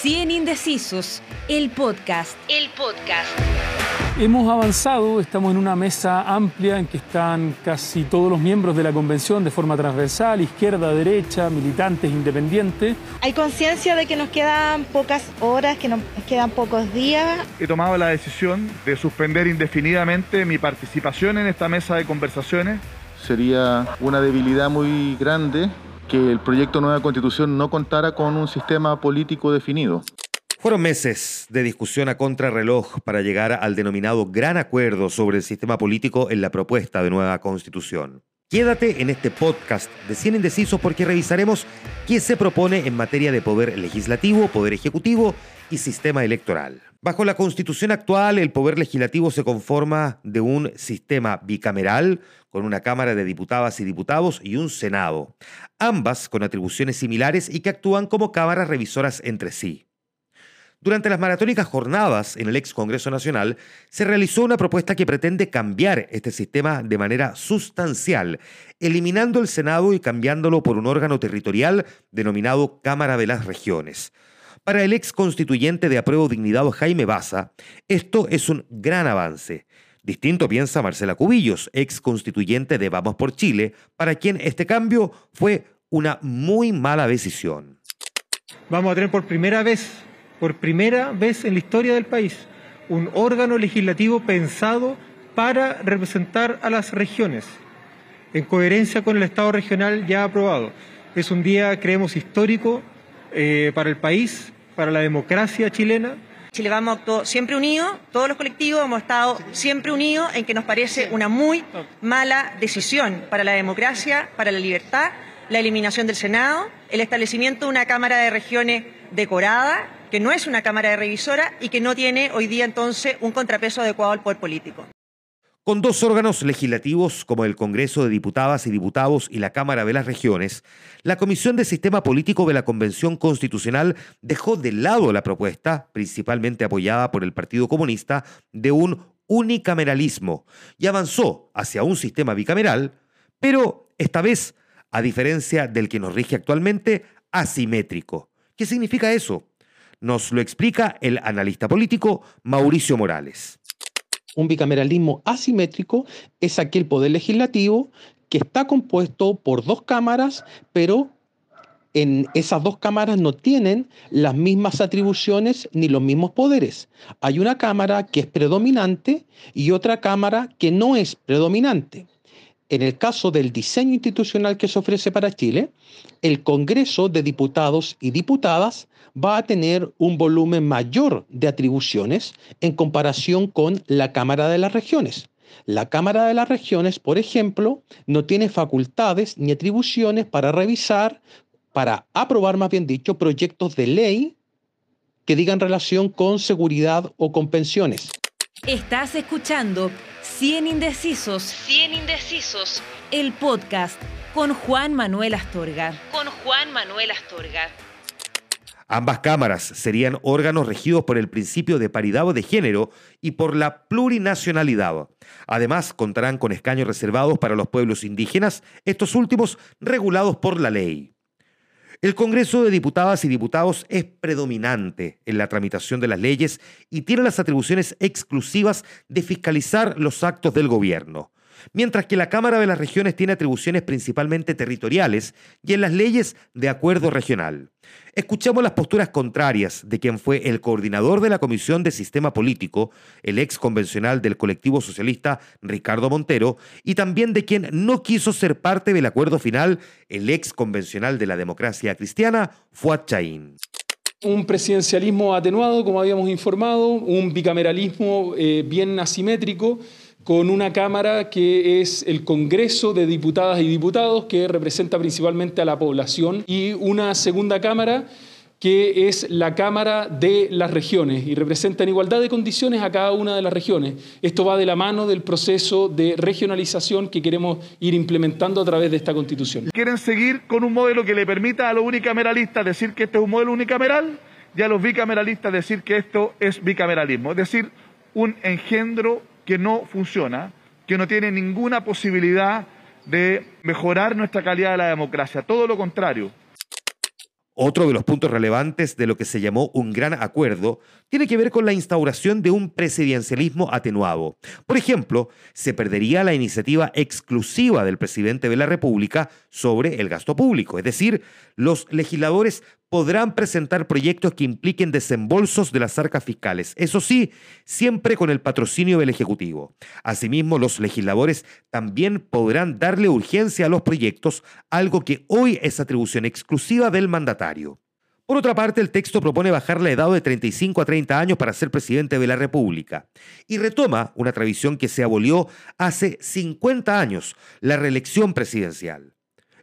100 Indecisos, el podcast. El podcast. Hemos avanzado, estamos en una mesa amplia en que están casi todos los miembros de la convención de forma transversal, izquierda, derecha, militantes, independientes. Hay conciencia de que nos quedan pocas horas, que nos quedan pocos días. He tomado la decisión de suspender indefinidamente mi participación en esta mesa de conversaciones. Sería una debilidad muy grande que el proyecto Nueva Constitución no contara con un sistema político definido. Fueron meses de discusión a contrarreloj para llegar al denominado gran acuerdo sobre el sistema político en la propuesta de nueva constitución. Quédate en este podcast de 100 Indecisos porque revisaremos qué se propone en materia de poder legislativo, poder ejecutivo y sistema electoral. Bajo la constitución actual, el poder legislativo se conforma de un sistema bicameral con una Cámara de Diputadas y Diputados y un Senado, ambas con atribuciones similares y que actúan como cámaras revisoras entre sí. Durante las maratónicas jornadas en el ex Congreso Nacional, se realizó una propuesta que pretende cambiar este sistema de manera sustancial, eliminando el Senado y cambiándolo por un órgano territorial denominado Cámara de las Regiones. Para el ex constituyente de apruebo dignidad Jaime Baza, esto es un gran avance. Distinto piensa Marcela Cubillos, ex constituyente de Vamos por Chile, para quien este cambio fue una muy mala decisión. Vamos a tener por primera vez por primera vez en la historia del país, un órgano legislativo pensado para representar a las regiones, en coherencia con el Estado regional ya aprobado. Es un día, creemos, histórico eh, para el país, para la democracia chilena. Chile Vamos actuó siempre unidos, todos los colectivos hemos estado siempre unidos en que nos parece una muy mala decisión para la democracia, para la libertad, la eliminación del Senado, el establecimiento de una Cámara de Regiones decorada que no es una Cámara de Revisora y que no tiene hoy día entonces un contrapeso adecuado al poder político. Con dos órganos legislativos como el Congreso de Diputadas y Diputados y la Cámara de las Regiones, la Comisión de Sistema Político de la Convención Constitucional dejó de lado la propuesta, principalmente apoyada por el Partido Comunista, de un unicameralismo y avanzó hacia un sistema bicameral, pero esta vez, a diferencia del que nos rige actualmente, asimétrico. ¿Qué significa eso? Nos lo explica el analista político Mauricio Morales. Un bicameralismo asimétrico es aquel poder legislativo que está compuesto por dos cámaras, pero en esas dos cámaras no tienen las mismas atribuciones ni los mismos poderes. Hay una cámara que es predominante y otra cámara que no es predominante. En el caso del diseño institucional que se ofrece para Chile, el Congreso de Diputados y Diputadas va a tener un volumen mayor de atribuciones en comparación con la Cámara de las Regiones. La Cámara de las Regiones, por ejemplo, no tiene facultades ni atribuciones para revisar, para aprobar, más bien dicho, proyectos de ley que digan relación con seguridad o con pensiones. Estás escuchando 100 Indecisos. 100 Indecisos. El podcast con Juan Manuel Astorga. Con Juan Manuel Astorga. Ambas cámaras serían órganos regidos por el principio de paridad de género y por la plurinacionalidad. Además, contarán con escaños reservados para los pueblos indígenas, estos últimos regulados por la ley. El Congreso de Diputadas y Diputados es predominante en la tramitación de las leyes y tiene las atribuciones exclusivas de fiscalizar los actos del gobierno mientras que la Cámara de las Regiones tiene atribuciones principalmente territoriales y en las leyes de acuerdo regional. Escuchamos las posturas contrarias de quien fue el coordinador de la Comisión de Sistema Político, el ex convencional del colectivo socialista Ricardo Montero, y también de quien no quiso ser parte del acuerdo final, el ex convencional de la democracia cristiana, Fuad Chaín un presidencialismo atenuado, como habíamos informado, un bicameralismo eh, bien asimétrico, con una Cámara que es el Congreso de Diputadas y Diputados, que representa principalmente a la población, y una segunda Cámara que es la Cámara de las Regiones y representa en igualdad de condiciones a cada una de las regiones. Esto va de la mano del proceso de regionalización que queremos ir implementando a través de esta Constitución. ¿Quieren seguir con un modelo que le permita a los unicameralistas decir que este es un modelo unicameral y a los bicameralistas decir que esto es bicameralismo? Es decir, un engendro que no funciona, que no tiene ninguna posibilidad de mejorar nuestra calidad de la democracia, todo lo contrario. Otro de los puntos relevantes de lo que se llamó un gran acuerdo tiene que ver con la instauración de un presidencialismo atenuado. Por ejemplo, se perdería la iniciativa exclusiva del presidente de la República sobre el gasto público, es decir, los legisladores podrán presentar proyectos que impliquen desembolsos de las arcas fiscales, eso sí, siempre con el patrocinio del Ejecutivo. Asimismo, los legisladores también podrán darle urgencia a los proyectos, algo que hoy es atribución exclusiva del mandatario. Por otra parte, el texto propone bajar la edad de 35 a 30 años para ser presidente de la República y retoma una tradición que se abolió hace 50 años, la reelección presidencial.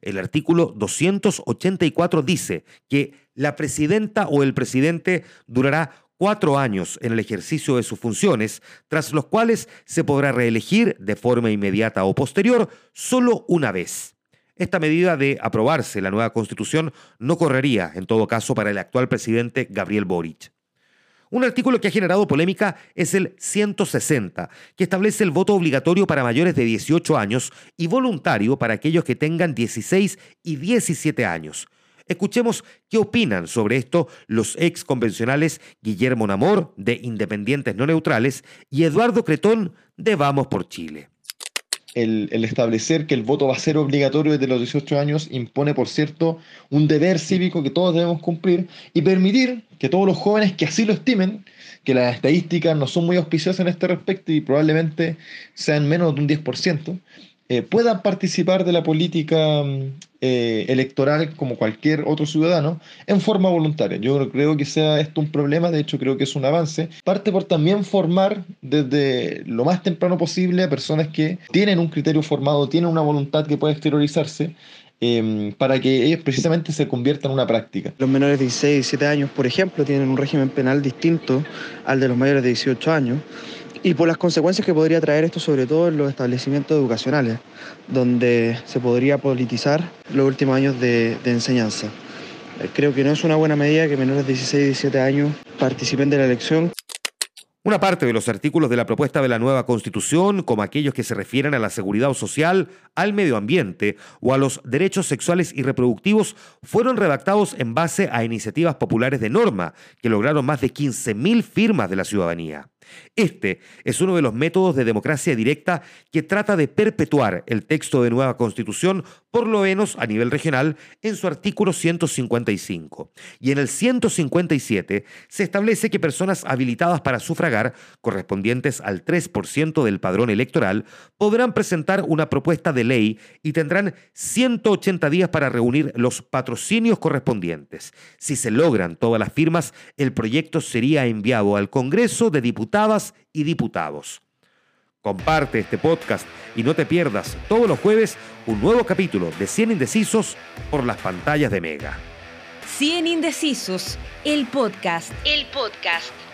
El artículo 284 dice que la presidenta o el presidente durará cuatro años en el ejercicio de sus funciones, tras los cuales se podrá reelegir de forma inmediata o posterior solo una vez. Esta medida de aprobarse la nueva constitución no correría, en todo caso, para el actual presidente Gabriel Boric. Un artículo que ha generado polémica es el 160, que establece el voto obligatorio para mayores de 18 años y voluntario para aquellos que tengan 16 y 17 años. Escuchemos qué opinan sobre esto los ex convencionales Guillermo Namor, de Independientes No Neutrales, y Eduardo Cretón, de Vamos por Chile el, establecer que el voto va a ser obligatorio desde los 18 años impone, por cierto, un deber cívico que todos debemos cumplir y permitir que todos los jóvenes que así lo estimen, que las estadísticas no son muy auspiciosas en este respecto y probablemente sean menos de un 10%, eh, puedan participar de la política mm, eh, electoral como cualquier otro ciudadano en forma voluntaria. Yo creo que sea esto un problema, de hecho creo que es un avance. Parte por también formar desde lo más temprano posible a personas que tienen un criterio formado, tienen una voluntad que puede exteriorizarse em, para que ellos precisamente se conviertan en una práctica. Los menores de 16 y 17 años, por ejemplo, tienen un régimen penal distinto al de los mayores de 18 años y por las consecuencias que podría traer esto, sobre todo en los establecimientos educacionales, donde se podría politizar los últimos años de, enseñanza. Eh, creo que no es una buena medida que menores de 16 y 17 años participen de la elección. Una parte de los artículos de la propuesta de la nueva Constitución, como aquellos que se refieren a la seguridad social, al medio ambiente o a los derechos sexuales y reproductivos, fueron redactados en base a iniciativas populares de norma que lograron más de 15.000 firmas de la ciudadanía. Este es uno de los métodos de democracia directa que trata de perpetuar el texto de nueva constitución, por lo menos a nivel regional, en su artículo 155. Y en el 157 se establece que personas habilitadas para sufragar, correspondientes al 3% del padrón electoral, podrán presentar una propuesta de ley y tendrán 180 días para reunir los patrocinios correspondientes. Si se logran todas las firmas, el proyecto sería enviado al Congreso de Diputados y diputados. Comparte este podcast y no te pierdas todos los jueves un nuevo capítulo de 100 Indecisos por las pantallas de Mega. 100 Indecisos, el podcast. El podcast.